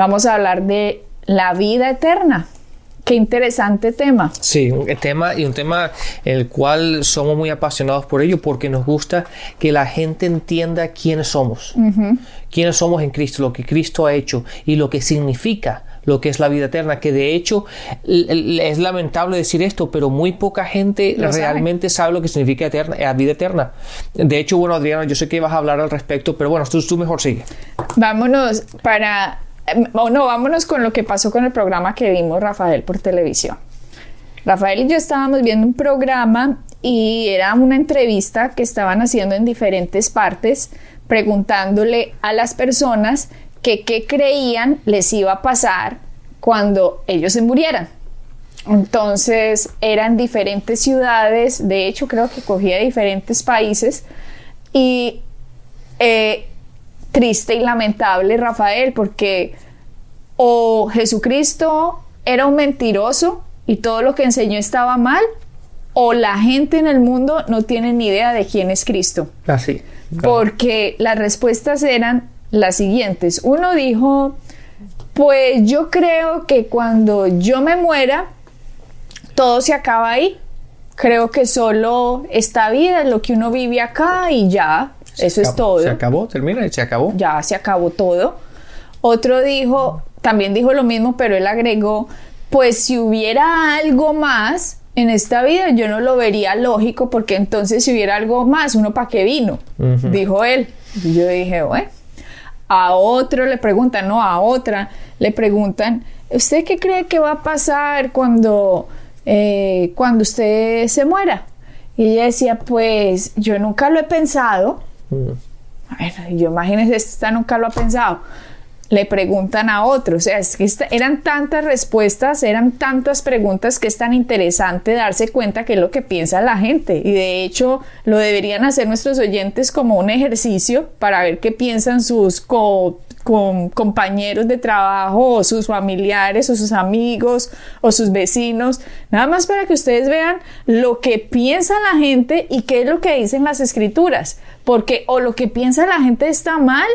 Vamos a hablar de la vida eterna. Qué interesante tema. Sí, un tema y un tema el cual somos muy apasionados por ello porque nos gusta que la gente entienda quiénes somos, quiénes somos en Cristo, lo que Cristo ha hecho y lo que significa lo que es la vida eterna, que de hecho es lamentable decir esto, pero muy poca gente realmente sabe. lo que significa eterna, la vida eterna. De hecho, bueno, Adriana, yo sé que vas a hablar al respecto, pero bueno, tú, tú mejor sigue. Vámonos para no, vámonos con lo que pasó con el programa que vimos Rafael por televisión. Rafael y yo estábamos viendo un programa y era una entrevista que estaban haciendo en diferentes partes preguntándole a las personas que qué creían les iba a pasar cuando ellos se murieran. Entonces eran diferentes ciudades, de hecho creo que cogía diferentes países y eh, triste y lamentable, Rafael, porque o Jesucristo era un mentiroso y todo lo que enseñó estaba mal, o la gente en el mundo no tiene ni idea de quién es Cristo. Así. Porque las respuestas eran las siguientes. Uno dijo, pues yo creo que cuando yo me muera, todo se acaba ahí. Creo que solo esta vida es lo que uno vive acá y ya, eso es todo. Se acabó, termina y se acabó. Ya se acabó todo. Otro dijo, también dijo lo mismo, pero él agregó, pues si hubiera algo más en esta vida, yo no lo vería lógico, porque entonces si hubiera algo más, uno para qué vino, dijo él. Y yo dije, bueno, a otro le preguntan, no, a otra le preguntan, ¿usted qué cree que va a pasar cuando, eh, cuando usted se muera? Y ella decía, pues yo nunca lo he pensado, yo imagínense, esta nunca lo ha pensado. Le preguntan a otros, o sea, es que eran tantas respuestas, eran tantas preguntas que es tan interesante darse cuenta qué es lo que piensa la gente. Y de hecho, lo deberían hacer nuestros oyentes como un ejercicio para ver qué piensan sus co con compañeros de trabajo o sus familiares o sus amigos o sus vecinos, nada más para que ustedes vean lo que piensa la gente y qué es lo que dicen las escrituras, porque o lo que piensa la gente está mal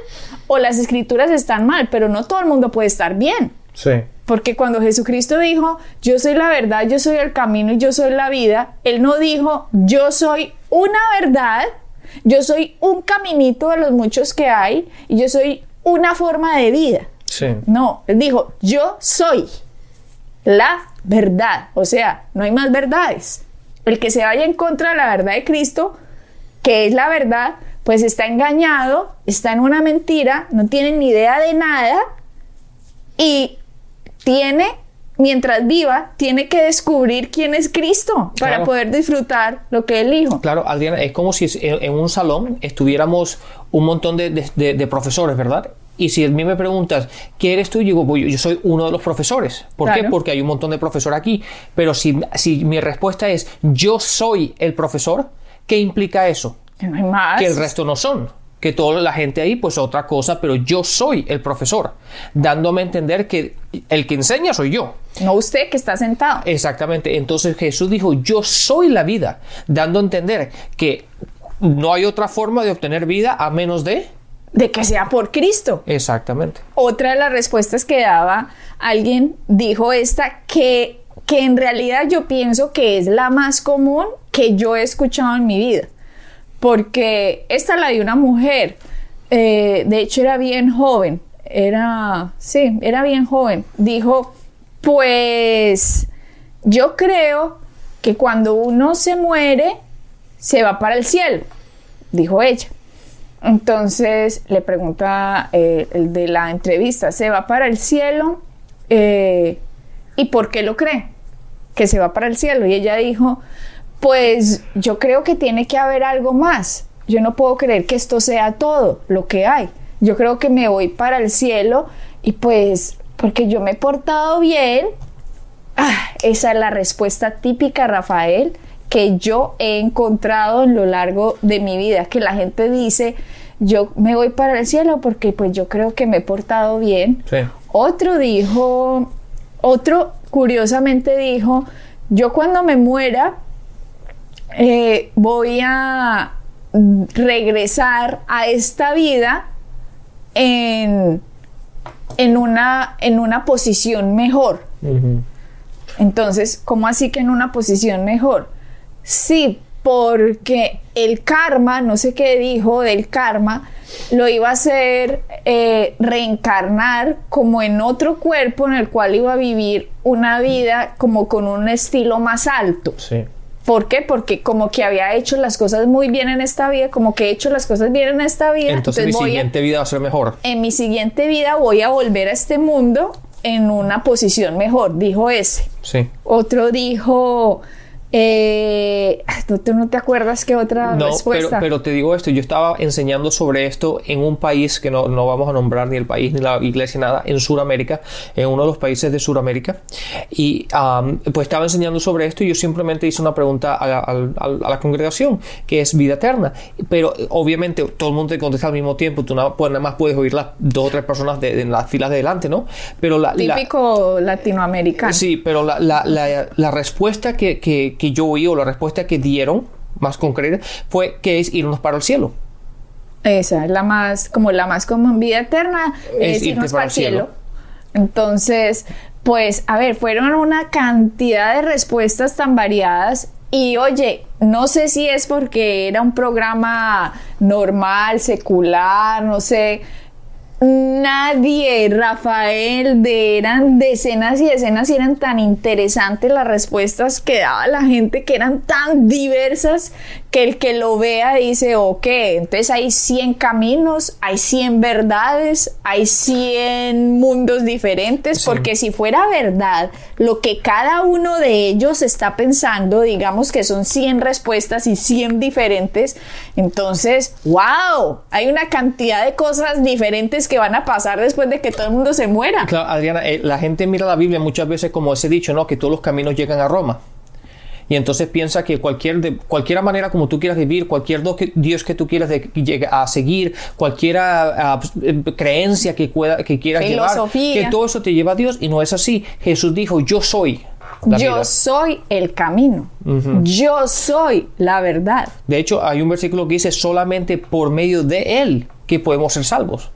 o las escrituras están mal, pero no todo el mundo puede estar bien. Sí. Porque cuando Jesucristo dijo, yo soy la verdad, yo soy el camino y yo soy la vida, Él no dijo, yo soy una verdad, yo soy un caminito de los muchos que hay y yo soy una forma de vida. No, él dijo, yo soy la verdad. O sea, no hay más verdades. El que se vaya en contra de la verdad de Cristo, que es la verdad, pues está engañado, está en una mentira, no tiene ni idea de nada y tiene, mientras viva, tiene que descubrir quién es Cristo para poder disfrutar lo que él dijo. Claro, Adriana, es como si en un salón estuviéramos un montón de, profesores, ¿verdad? Y si a mí me preguntas, ¿qué eres tú? Yo digo, pues yo soy uno de los profesores. ¿Por qué? Porque hay un montón de profesores aquí. Pero si, si mi respuesta es, yo soy el profesor, ¿qué implica eso? Que no hay más. Que el resto no son. Que toda la gente ahí, pues otra cosa, pero yo soy el profesor. Dándome a entender que el que enseña soy yo. No usted que está sentado. Exactamente. Entonces Jesús dijo, yo soy la vida. Dando a entender que no hay otra forma de obtener vida a menos de... De que sea por Cristo. Exactamente. Otra de las respuestas que daba alguien dijo esta que, que en realidad yo pienso que es la más común que yo he escuchado en mi vida. Porque esta la de una mujer. Eh, de hecho era bien joven. Era, sí, era bien joven. Dijo, pues yo creo que cuando uno se muere, se va para el cielo, dijo ella. Entonces le pregunta eh, el de la entrevista, ¿se va para el cielo? Eh, ¿Y por qué lo cree? Que se va para el cielo. Y ella dijo, pues yo creo que tiene que haber algo más. Yo no puedo creer que esto sea todo lo que hay. Yo creo que me voy para el cielo y pues porque yo me he portado bien. Ah, esa es la respuesta típica, Rafael, que yo he encontrado en lo largo de mi vida, que la gente dice, yo me voy para el cielo porque pues yo creo que me he portado bien. Sí. Otro dijo, otro curiosamente dijo, yo cuando me muera eh, voy a regresar a esta vida en, en, una, en una posición mejor. Entonces, ¿cómo así que en una posición mejor? Sí, porque el karma, no sé qué dijo del karma, lo iba a hacer eh, reencarnar como en otro cuerpo en el cual iba a vivir una vida como con un estilo más alto. Sí. ¿Por qué? Porque como que había hecho las cosas muy bien en esta vida, como que he hecho las cosas bien en esta vida. Entonces, mi a- siguiente vida va a ser mejor. en mi siguiente vida voy a volver a este mundo en una posición mejor, dijo ese. Sí. Otro dijo, eh, ¿tú, tú no te acuerdas qué otra No, pero, respuesta? pero te digo esto, yo estaba enseñando sobre esto en un país que no, no vamos a nombrar ni el país ni la iglesia, nada, en Sudamérica, en uno de los países de Sudamérica, y am, pues estaba enseñando sobre esto y yo simplemente hice una pregunta a la, al- a la congregación, que es vida eterna, pero obviamente todo el mundo te contesta al mismo tiempo, tú nada, pues, nada más puedes oír las dos o tres personas de, de- en las filas de delante, ¿no? Pero la, la- Típico latinoamericano. Sí, pero la, la- la- la respuesta que, que- que yo oí o la respuesta que dieron, más concreta, fue que es irnos para el cielo. Esa es la más, como la más común, vida eterna, Es irnos para el el cielo. cielo. Entonces, pues, a ver, fueron una cantidad de respuestas tan variadas y oye, no sé si es porque era un programa normal, secular, no sé. Nadie, Rafael, de eran decenas y decenas y eran tan interesantes las respuestas que daba la gente, que eran tan diversas, que el que lo vea dice, ok, entonces hay 100 caminos, hay 100 verdades, hay 100 mundos diferentes, Sí. porque si fuera verdad lo que cada uno de ellos está pensando, digamos que son 100 respuestas y 100 diferentes, entonces, wow, hay una cantidad de cosas diferentes que van a pasar después de que todo el mundo se muera. Claro, Adriana, eh, la gente mira la Biblia muchas veces como ese dicho, ¿no? Que todos los caminos llegan a Roma. Y entonces piensa que cualquier de cualquier manera como tú quieras vivir, cualquier Dios que tú quieras de- a seguir, cualquier ah, eh, creencia que, pueda, que quieras Filosofía. llevar, que todo eso te lleva a Dios y no es así. Jesús dijo, yo soy la Yo vida. soy el camino. Yo soy la verdad. De hecho, hay un versículo que dice solamente por medio de Él que podemos ser salvos.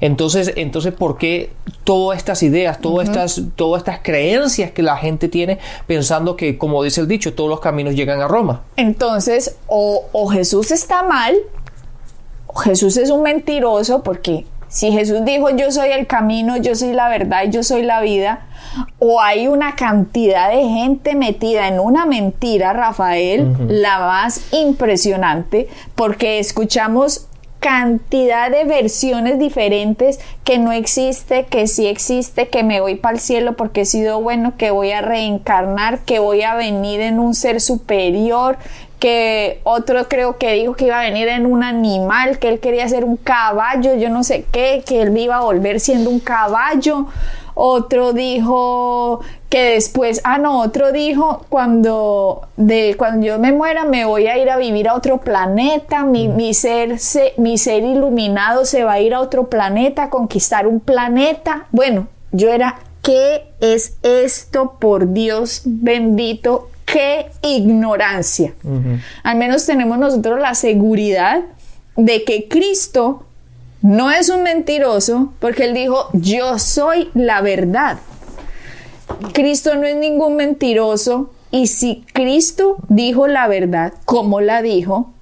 Entonces, entonces ¿por qué todas estas ideas, todas, estas, todas estas creencias que la gente tiene pensando que, como dice el dicho, todos los caminos llegan a Roma? Entonces, o, o Jesús está mal, o Jesús es un mentiroso, porque si Jesús dijo yo soy el camino, yo soy la verdad y yo soy la vida, o hay una cantidad de gente metida en una mentira, Rafael, la más impresionante, porque escuchamos cantidad de versiones diferentes que no existe, que sí existe, que me voy para el cielo porque he sido bueno, que voy a reencarnar, que voy a venir en un ser superior, que otro creo que dijo que iba a venir en un animal, que él quería ser un caballo, yo no sé qué, que él iba a volver siendo un caballo. Otro dijo que después, ah no, otro dijo cuando de cuando yo me muera me voy a ir a vivir a otro planeta, mi, mi ser se- mi ser iluminado se va a ir a otro planeta, a conquistar un planeta. Bueno, yo era ¿qué es esto por Dios bendito? ¡Qué ignorancia! Al menos tenemos nosotros la seguridad de que Cristo no es un mentiroso porque él dijo, yo soy la verdad. Cristo no es ningún mentiroso y si Cristo dijo la verdad como la dijo,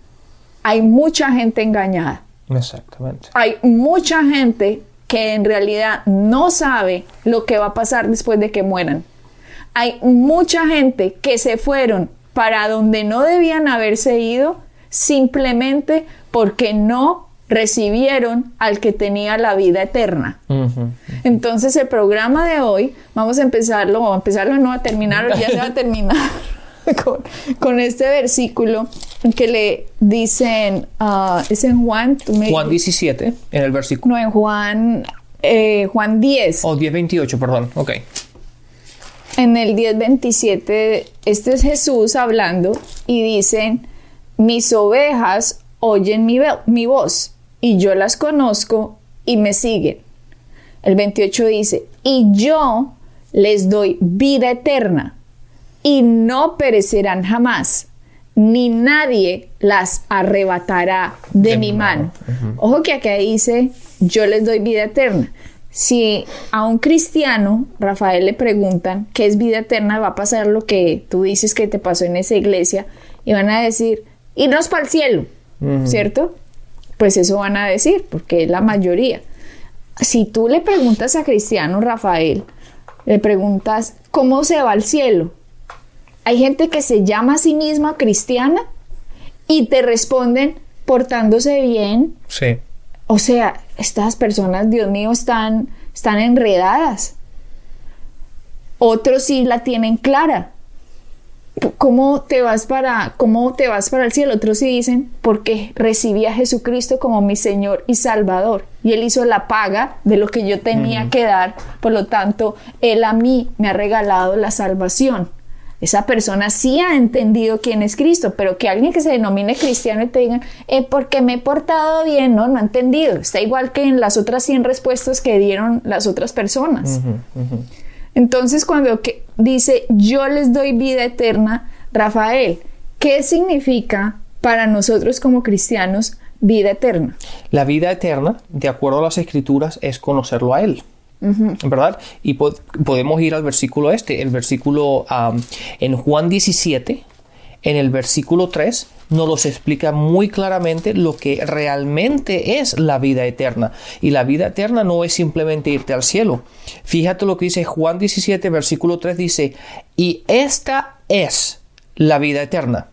hay mucha gente engañada. Exactamente. Hay mucha gente que en realidad no sabe lo que va a pasar después de que mueran. Hay mucha gente que se fueron para donde no debían haberse ido simplemente porque no recibieron al que tenía la vida eterna. Ujú. Entonces el programa de hoy, vamos a empezarlo, vamos a empezarlo, no a terminarlo, ya se va a terminar con, con este versículo que le dicen, ah, es en Juan, me- Juan 17, en el versículo. no, en Juan, eh, Juan 10. O 10.28, perdón. Ok. En el 10.27, este es Jesús hablando y dicen, mis ovejas oyen mi, mi voz y yo las conozco y me siguen. El 28 dice, y yo les doy vida eterna y no perecerán jamás, ni nadie las arrebatará de, De mi mano. Ojo que acá dice, yo les doy vida eterna. Si a un cristiano, Rafael, le preguntan qué es vida eterna, va a pasar lo que tú dices que te pasó en esa iglesia y van a decir, irnos para el cielo, ¿cierto? Pues eso van a decir, porque es la mayoría. Si tú le preguntas a cristiano, Rafael, le preguntas, ¿cómo se va al cielo? Hay gente que se llama a sí misma cristiana y te responden portándose bien, Sí. o sea, estas personas, Dios mío, están, están enredadas. Otros sí la tienen clara. ¿Cómo te vas para, cómo te vas para el cielo? Otros sí dicen, porque recibí a Jesucristo como mi Señor y Salvador. Y Él hizo la paga de lo que yo tenía que dar. Por lo tanto, Él a mí me ha regalado la salvación. Esa persona sí ha entendido quién es Cristo, pero que alguien que se denomine cristiano y te digan, eh, porque me he portado bien, no, no ha entendido. Está igual que en las otras 100 respuestas que dieron las otras personas. Entonces, cuando que dice, yo les doy vida eterna, Rafael, ¿qué significa para nosotros como cristianos vida eterna? La vida eterna, de acuerdo a las escrituras, es conocerlo a Él. ¿Verdad? Y po- podemos ir al versículo este, el versículo en Juan 17, en el versículo 3, nos los explica muy claramente lo que realmente es la vida eterna. Y la vida eterna no es simplemente irte al cielo. Fíjate lo que dice Juan 17, versículo 3, dice, y esta es la vida eterna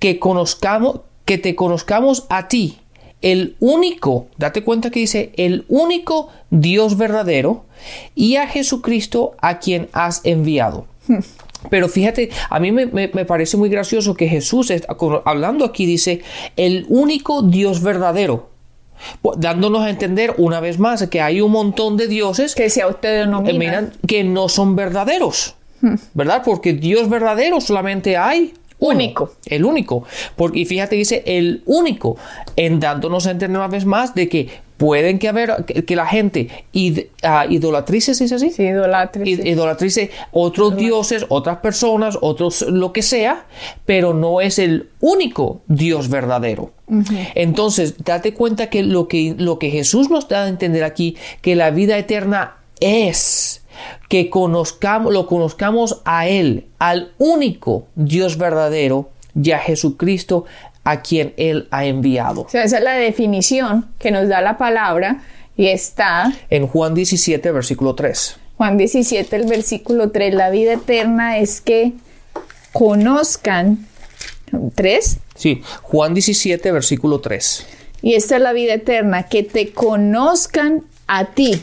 que conozcamos, que te conozcamos a ti, el único, date cuenta que dice, el único Dios verdadero y a Jesucristo a quien has enviado. Pero fíjate, a mí me, me- me parece muy gracioso que Jesús, está hablando aquí, dice, el único Dios verdadero, Po- dándonos a entender una vez más que hay un montón de dioses Que se eh, autodenominan. miran, que no son verdaderos, ¿verdad? Porque Dios verdadero solamente hay uno, Único. el único. Porque, y fíjate, dice el único, en dándonos a entender una vez más de que pueden que haber, que, que la gente id, ah, idolatrice, ¿se dice así? Sí, idolatres, Id- sí. idolatrice otros dioses, otras personas, otros lo que sea, pero no es el único Dios verdadero. Entonces, date cuenta que lo, que lo que Jesús nos da a entender aquí, que la vida eterna es que conozcamos, lo conozcamos a Él, al único Dios verdadero y a Jesucristo a quien Él ha enviado. O sea, esa es la definición que nos da la palabra y está En Juan 17, versículo 3. Juan 17, el versículo 3. La vida eterna es que conozcan. ¿Tres? Sí, Juan 17, versículo 3. Y esta es la vida eterna, que te conozcan a ti.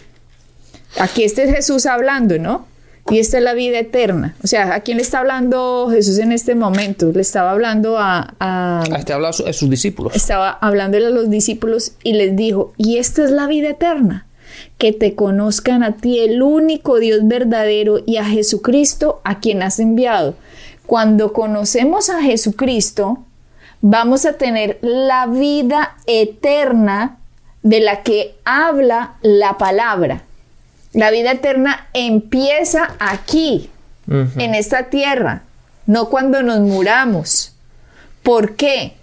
Aquí este es Jesús hablando, ¿no? Y esta es la vida eterna. O sea, ¿a quién le está hablando Jesús en este momento? Le estaba hablando a, a- Este habla a su- a sus discípulos. estaba hablándole a los discípulos y les dijo, y esta es la vida eterna, que te conozcan a ti, el único Dios verdadero, y a Jesucristo, a quien has enviado. Cuando conocemos a Jesucristo, vamos a tener la vida eterna de la que habla la palabra. La vida eterna empieza aquí, en esta tierra, no cuando nos muramos. ¿Por qué?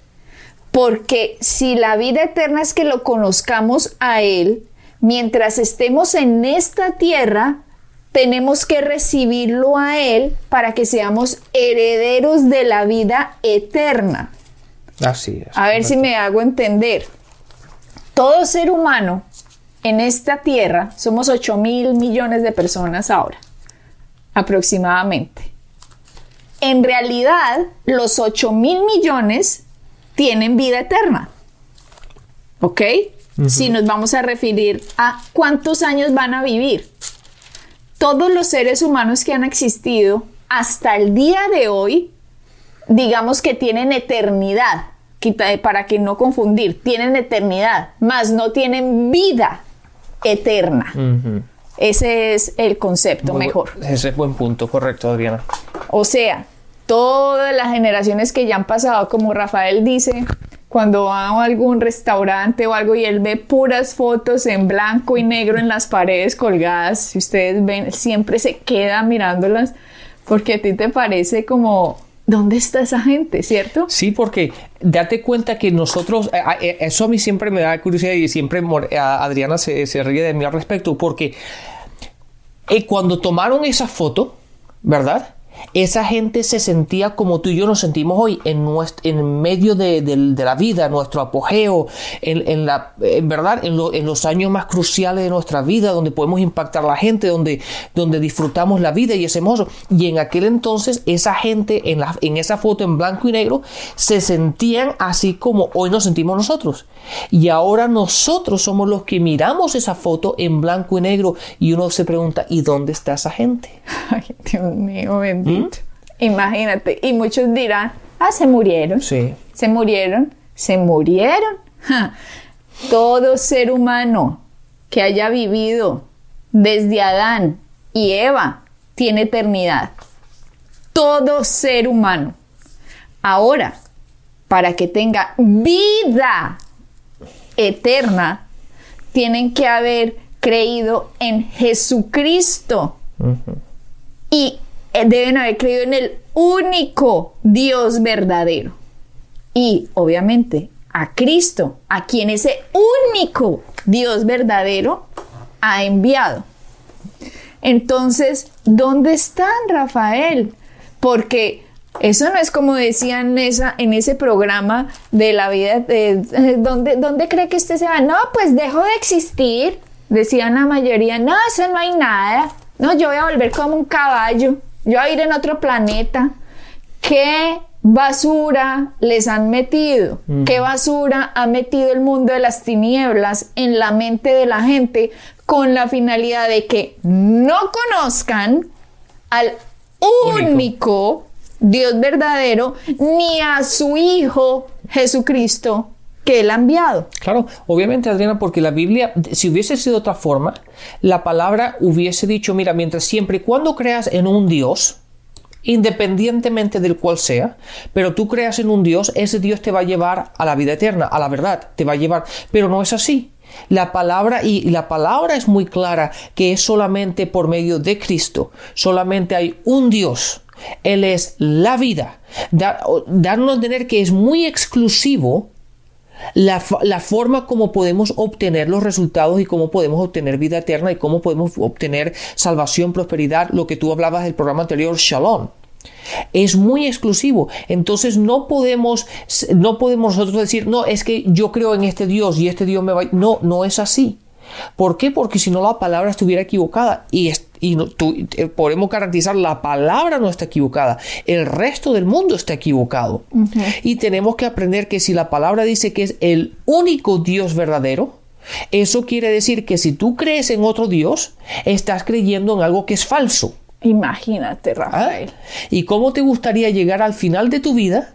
Porque si la vida eterna es que lo conozcamos a Él, mientras estemos en esta tierra, tenemos que recibirlo a Él para que seamos herederos de la vida eterna. Así es. A ver si me hago entender. Todo ser humano en esta tierra, somos 8 mil millones de personas ahora, aproximadamente. En realidad, los 8 mil millones tienen vida eterna. ¿Ok? Si nos vamos a referir a cuántos años van a vivir. Todos los seres humanos que han existido hasta el día de hoy digamos que tienen eternidad, para que no confundir, tienen eternidad, mas no tienen vida. Eterna. Ese es el concepto mejor. ese es buen punto, correcto, Adriana. O sea, todas las generaciones que ya han pasado, como Rafael dice, cuando va a algún restaurante o algo y él ve puras fotos en blanco y negro en las paredes colgadas, si ustedes ven, siempre se queda mirándolas porque a ti te parece como ¿Dónde está esa gente, cierto? Sí, porque date cuenta que nosotros, eso a mí siempre me da curiosidad y siempre Adriana se, se ríe de mí al respecto, porque eh, cuando tomaron esa foto, ¿verdad? Esa gente se sentía como tú y yo nos sentimos hoy, en, en medio de, la vida, nuestro apogeo, en, la, en verdad, en, los años más cruciales de nuestra vida, donde podemos impactar a la gente, donde, donde disfrutamos la vida y es hermoso. Y en aquel entonces, esa gente en, la, en esa foto en blanco y negro se sentían así como hoy nos sentimos nosotros. Y ahora nosotros somos los que miramos esa foto en blanco y negro y uno se pregunta, ¿y dónde está esa gente? Dios mío, bendito. Imagínate. Y muchos dirán, ah, se murieron. Sí. Se murieron. Se murieron. Todo ser humano que haya vivido desde Adán y Eva tiene eternidad. Todo ser humano. Ahora, para que tenga vida eterna, tienen que haber creído en Jesucristo. Y deben haber creído en el único Dios verdadero. Y obviamente a Cristo, a quien ese único Dios verdadero ha enviado. Entonces, ¿dónde están, Rafael? Porque eso no es como decían en, esa, en ese programa de la vida, de, ¿dónde, ¿dónde cree que usted se va? No, pues dejo de existir. Decían la mayoría, no, eso no hay nada. No, yo voy a volver como un caballo. Yo a ir en otro planeta. ¿Qué basura les han metido? ¿Qué basura ha metido el mundo de las tinieblas en la mente de la gente con la finalidad de que no conozcan al único Dios verdadero, ni a su Hijo Jesucristo que Él ha enviado. Claro, obviamente Adriana, porque la Biblia, si hubiese sido de otra forma, la palabra hubiese dicho, mira, mientras siempre y cuando creas en un Dios, independientemente del cual sea, pero tú creas en un Dios, ese Dios te va a llevar a la vida eterna, a la verdad, te va a llevar, pero no es así. La palabra y la palabra es muy clara que es solamente por medio de Cristo, solamente hay un Dios él es la vida. darnos a entender que es muy exclusivo la, forma como podemos obtener los resultados y cómo podemos obtener vida eterna y cómo podemos obtener salvación, prosperidad, lo que tú hablabas del programa anterior, Shalom. Es muy exclusivo. Entonces no podemos, no podemos nosotros decir, no, es que yo creo en este Dios y este Dios me va. No, no es así. ¿Por qué? Porque si no la palabra estuviera equivocada y, y eh, podemos garantizar la palabra no está equivocada, el resto del mundo está equivocado. Y tenemos que aprender que si la palabra dice que es el único Dios verdadero, eso quiere decir que si tú crees en otro Dios, estás creyendo en algo que es falso. Imagínate, ¿Ah? Rafael. ¿Y cómo te gustaría llegar al final de tu vida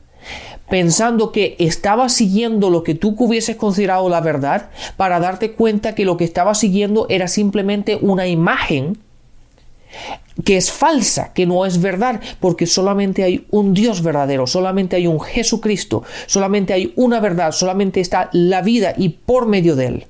pensando que estabas siguiendo lo que tú hubieses considerado la verdad para darte cuenta que lo que estabas siguiendo era simplemente una imagen que es falsa, que no es verdad, porque solamente hay un Dios verdadero, solamente hay un Jesucristo, solamente hay una verdad, solamente está la vida y por medio de él.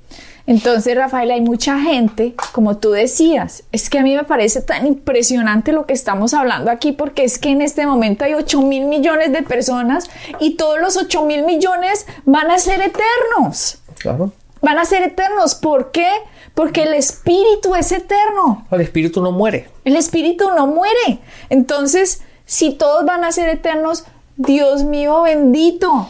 Entonces, Rafael, hay mucha gente, como tú decías, es que a mí me parece tan impresionante lo que estamos hablando aquí, porque es que en este momento hay 8 mil millones de personas y todos los 8 mil millones van a ser eternos. Claro. Van a ser eternos. ¿Por qué? Porque el espíritu es eterno. El espíritu no muere. El espíritu no muere. Entonces, si todos van a ser eternos, Dios mío bendito,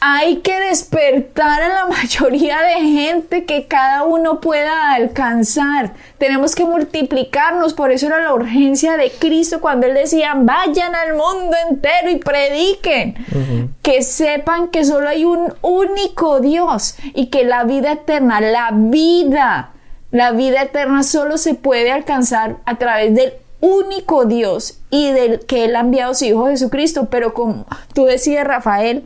hay que despertar a la mayoría de gente que cada uno pueda alcanzar. Tenemos que multiplicarnos, por eso era la urgencia de Cristo cuando Él decía, vayan al mundo entero y prediquen. Que sepan que solo hay un único Dios y que la vida eterna, la vida, la vida eterna solo se puede alcanzar a través del único Dios y del que Él ha enviado a su Hijo Jesucristo. Pero como tú decías, Rafael,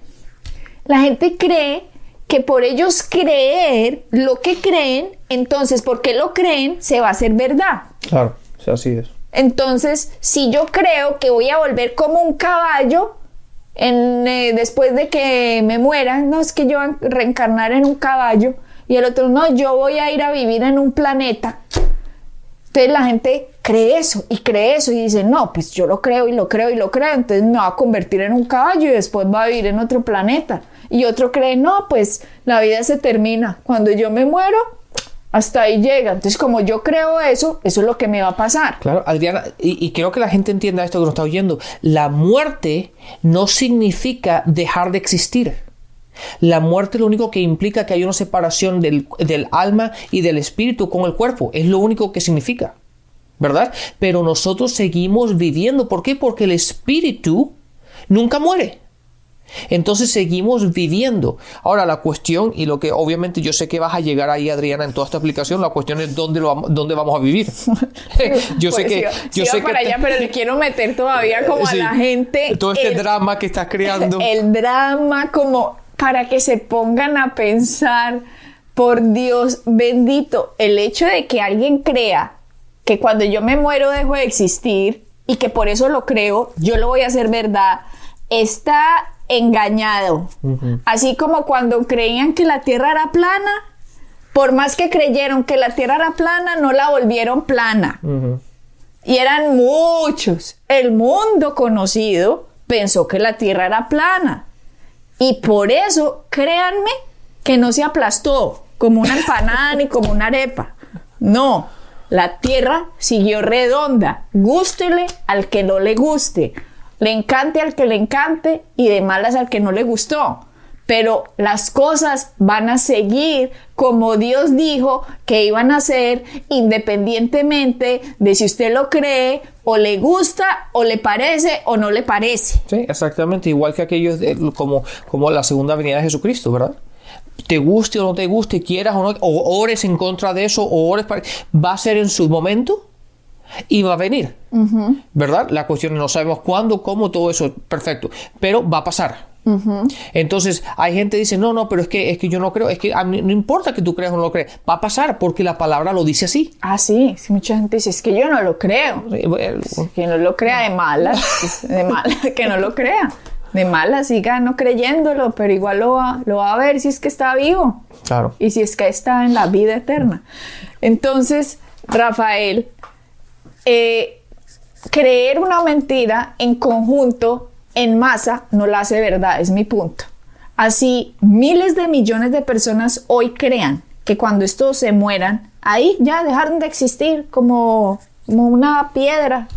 la gente cree que por ellos creer lo que creen, Entonces, porque lo creen, se va a hacer verdad. Claro, así es. Entonces, si yo creo que voy a volver como un caballo en, eh, después de que me muera, no es que yo reencarnar en un caballo y el otro no, yo voy a ir a vivir en un planeta. Entonces la gente cree eso y cree eso y dice, no, pues yo lo creo y lo creo y lo creo, entonces me va a convertir en un caballo y después va a vivir en otro planeta. Y otro cree, no, pues la vida se termina. Cuando yo me muero, hasta ahí llega. Entonces, como yo creo eso, eso es lo que me va a pasar. Claro, Adriana, y, y quiero que la gente entienda esto que nos está oyendo. La muerte no significa dejar de existir. La muerte lo único que implica que hay una separación del, del, alma y del espíritu con el cuerpo. Es lo único que significa. ¿Verdad? Pero nosotros seguimos viviendo. ¿Por qué? Porque el espíritu nunca muere. Entonces seguimos viviendo. Ahora la cuestión, y lo que obviamente yo sé que vas a llegar ahí, Adriana, en toda esta aplicación, la cuestión es dónde, lo, dónde vamos a vivir. yo sé pues que... yo sé para allá, pero le quiero meter todavía como a la gente... Todo este drama que estás creando. El drama como para que se pongan a pensar, por Dios bendito, el hecho de que alguien crea que cuando yo me muero dejo de existir y que por eso lo creo, yo lo voy a hacer verdad, está engañado. Así como cuando creían que la Tierra era plana, por más que creyeron que la Tierra era plana, no la volvieron plana. Y eran muchos. El mundo conocido pensó que la Tierra era plana. Y por eso, créanme, que no se aplastó como una empanada ni como una arepa. No, la Tierra siguió redonda. Gústele al que no le guste le encante al que le encante y de malas al que no le gustó. Pero las cosas van a seguir como Dios dijo que iban a ser independientemente de si usted lo cree o le gusta o le parece o no le parece. Sí, exactamente, igual que aquellos como, como la segunda venida de Jesucristo, ¿verdad? te guste o no te guste, quieras o no, o ores en contra de eso, o ores para... va a ser en su momento y va a venir, ¿verdad? La cuestión no sabemos cuándo, cómo, todo eso, perfecto, pero va a pasar. Entonces, hay gente que dice, no, no, pero es que, es que yo no creo, es que a mí no importa que tú creas o no lo creas, va a pasar porque la palabra lo dice así. Ah, sí, sí mucha gente dice, es que yo no lo creo. que no lo crea de malas, de malas, que no lo crea. De malas, siga no creyéndolo, pero igual lo va, lo va a ver si es que está vivo. Claro. Y si es que está en la vida eterna. Entonces, Rafael, eh, creer una mentira en conjunto, en masa, no la hace verdad, es mi punto. Así, miles de millones de personas hoy crean que cuando estos se mueran, ahí ya dejaron de existir como, como una piedra.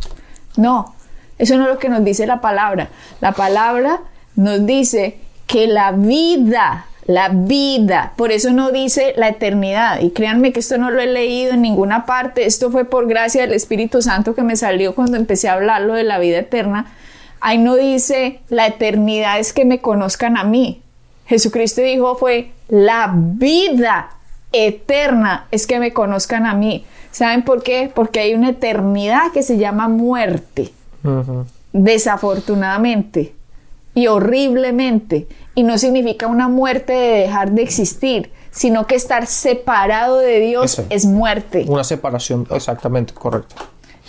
No, eso no es lo que nos dice la palabra. La palabra nos dice que la vida la vida. Por eso no dice la eternidad. Y créanme que esto no lo he leído en ninguna parte. Esto fue por gracia del Espíritu Santo que me salió cuando empecé a hablarlo de la vida eterna. Ahí no dice la eternidad es que me conozcan a mí. Jesucristo dijo fue la vida eterna es que me conozcan a mí. ¿Saben por qué? Porque hay una eternidad que se llama muerte. Desafortunadamente y horriblemente. Y no significa una muerte de dejar de existir, sino que estar separado de Dios es muerte. Una separación, exactamente, correcto.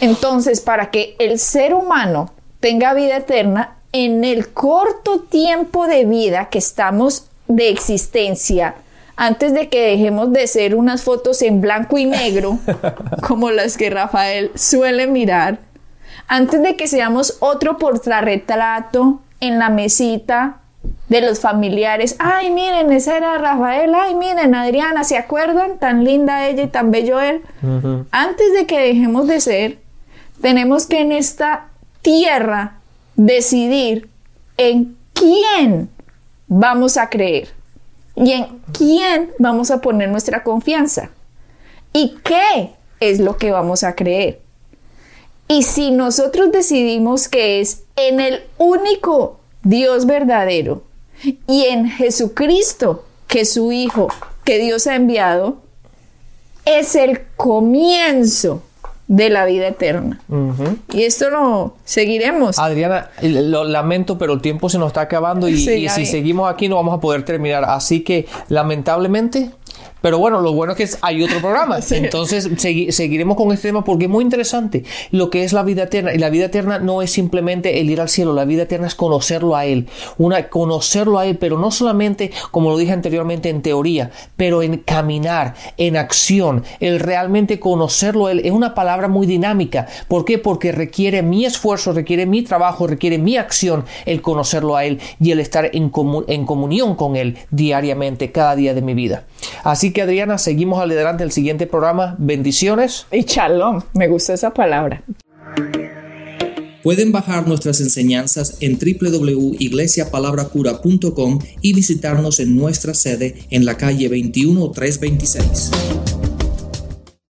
Entonces, para que el ser humano tenga vida eterna, en el corto tiempo de vida que estamos de existencia, antes de que dejemos de ser unas fotos en blanco y negro, como las que Rafael suele mirar, antes de que seamos otro portarretrato en la mesita de los familiares. Ay, miren, esa era Rafael. Ay, miren, Adriana, ¿se acuerdan? Tan linda ella y tan bello él. Antes de que dejemos de ser, tenemos que en esta tierra decidir en quién vamos a creer y en quién vamos a poner nuestra confianza y qué es lo que vamos a creer. Y si nosotros decidimos que es en el único Dios verdadero y en Jesucristo, que es su Hijo, que Dios ha enviado, es el comienzo de la vida eterna. Y esto lo seguiremos. Adriana, lo lamento, pero el tiempo se nos está acabando y, y si seguimos aquí no vamos a poder terminar. Así que, lamentablemente, Pero bueno, lo bueno es que hay otro programa. Entonces seguiremos con este tema porque es muy interesante lo que es la vida eterna. Y la vida eterna no es simplemente el ir al cielo, la vida eterna es conocerlo a Él. Una, conocerlo a Él, pero no solamente, como lo dije anteriormente, en teoría, pero en caminar, en acción. El realmente conocerlo a Él es una palabra muy dinámica. ¿Por qué? Porque requiere mi esfuerzo, requiere mi trabajo, requiere mi acción el conocerlo a Él y el estar en, en comunión con Él diariamente, cada día de mi vida. Así que Adriana, seguimos adelante el siguiente programa. Bendiciones. Y shalom, me gusta esa palabra. Pueden bajar nuestras enseñanzas en www.iglesiapalabracura.com y visitarnos en nuestra sede en la calle 21326.